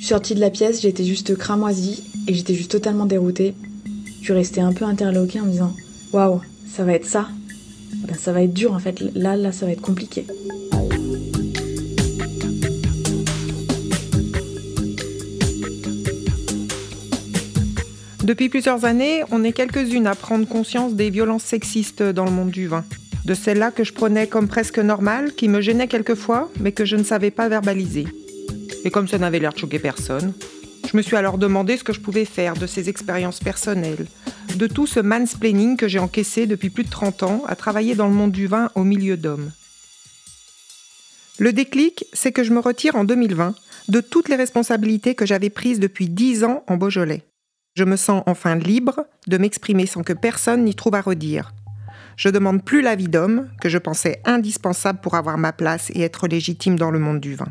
Je suis sortie de la pièce, j'étais juste cramoisie et j'étais juste totalement déroutée. Je suis restée un peu interloquée en me disant Waouh, ça va être ça ben, Ça va être dur en fait. Là, là, ça va être compliqué. Depuis plusieurs années, on est quelques-unes à prendre conscience des violences sexistes dans le monde du vin. De celles-là que je prenais comme presque normales, qui me gênaient quelquefois, mais que je ne savais pas verbaliser. Et comme ça n'avait l'air de choquer personne, je me suis alors demandé ce que je pouvais faire de ces expériences personnelles, de tout ce mansplaining que j'ai encaissé depuis plus de 30 ans à travailler dans le monde du vin au milieu d'hommes. Le déclic, c'est que je me retire en 2020 de toutes les responsabilités que j'avais prises depuis 10 ans en Beaujolais. Je me sens enfin libre de m'exprimer sans que personne n'y trouve à redire. Je demande plus l'avis d'homme, que je pensais indispensable pour avoir ma place et être légitime dans le monde du vin.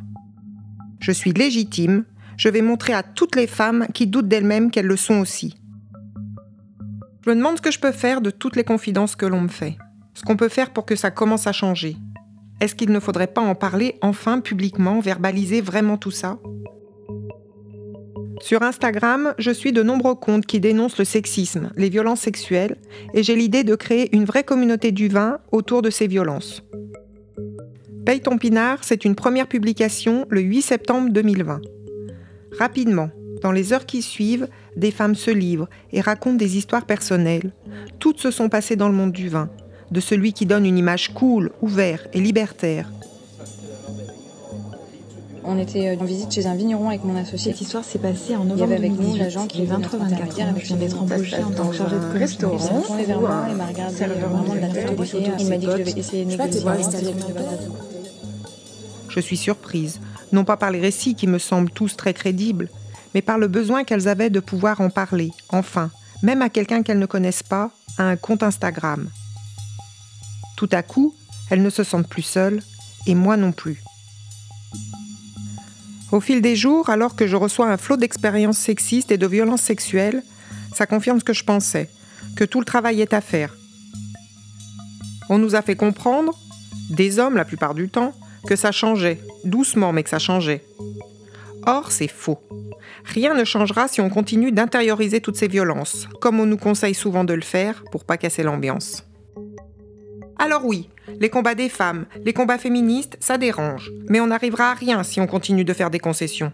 Je suis légitime, je vais montrer à toutes les femmes qui doutent d'elles-mêmes qu'elles le sont aussi. Je me demande ce que je peux faire de toutes les confidences que l'on me fait. Ce qu'on peut faire pour que ça commence à changer. Est-ce qu'il ne faudrait pas en parler enfin publiquement, verbaliser vraiment tout ça? Sur Instagram, je suis de nombreux comptes qui dénoncent le sexisme, les violences sexuelles, et j'ai l'idée de créer une vraie communauté du vin autour de ces violences. Paye ton pinard, c'est une première publication le 8 septembre 2020. Rapidement, dans les heures qui suivent, des femmes se livrent et racontent des histoires personnelles. Toutes se sont passées dans le monde du vin, de celui qui donne une image cool, ouvert et libertaire, on était euh, en visite chez un vigneron avec mon associé. Cette histoire s'est passée en novembre. Il y avait avec nous l'agent qui est 23 24 ans. Je viens d'être embauchée en tant que chargée de restaurant. Il vers moi et m'a regardé vraiment de la tête aux pieds. Il m'a dit que je devais essayer de négocier. Je suis surprise, non pas par les récits qui me semblent tous très crédibles, mais par le besoin qu'elles avaient de pouvoir en parler, enfin, même à quelqu'un qu'elles ne connaissent pas, à un compte Instagram. Tout à coup, elles ne se sentent plus seules, et moi non plus. Au fil des jours, alors que je reçois un flot d'expériences sexistes et de violences sexuelles, ça confirme ce que je pensais, que tout le travail est à faire. On nous a fait comprendre, des hommes la plupart du temps, que ça changeait, doucement mais que ça changeait. Or, c'est faux. Rien ne changera si on continue d'intérioriser toutes ces violences, comme on nous conseille souvent de le faire pour pas casser l'ambiance. Alors oui, les combats des femmes, les combats féministes, ça dérange. Mais on n'arrivera à rien si on continue de faire des concessions.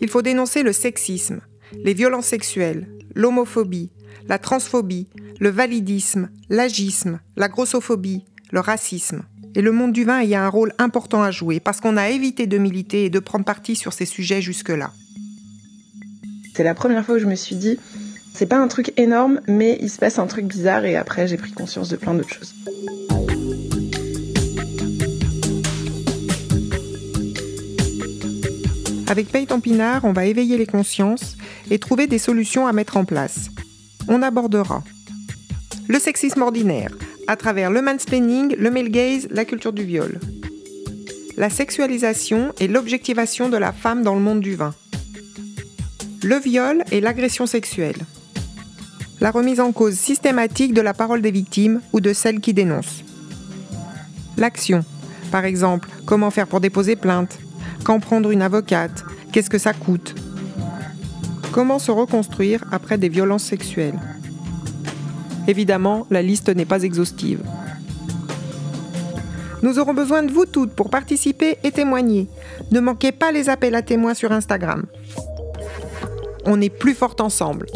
Il faut dénoncer le sexisme, les violences sexuelles, l'homophobie, la transphobie, le validisme, l'agisme, la grossophobie, le racisme. Et le monde du vin y a un rôle important à jouer parce qu'on a évité de militer et de prendre parti sur ces sujets jusque-là. C'est la première fois où je me suis dit, c'est pas un truc énorme, mais il se passe un truc bizarre et après j'ai pris conscience de plein d'autres choses. Avec Paye ton pinard, on va éveiller les consciences et trouver des solutions à mettre en place. On abordera le sexisme ordinaire à travers le mansplaining, le male gaze, la culture du viol. La sexualisation et l'objectivation de la femme dans le monde du vin. Le viol et l'agression sexuelle. La remise en cause systématique de la parole des victimes ou de celles qui dénoncent. L'action. Par exemple, comment faire pour déposer plainte, quand prendre une avocate? Qu'est-ce que ça coûte? Comment se reconstruire après des violences sexuelles? Évidemment, la liste n'est pas exhaustive. Nous aurons besoin de vous toutes pour participer et témoigner. Ne manquez pas les appels à témoins sur Instagram. On est plus fort ensemble.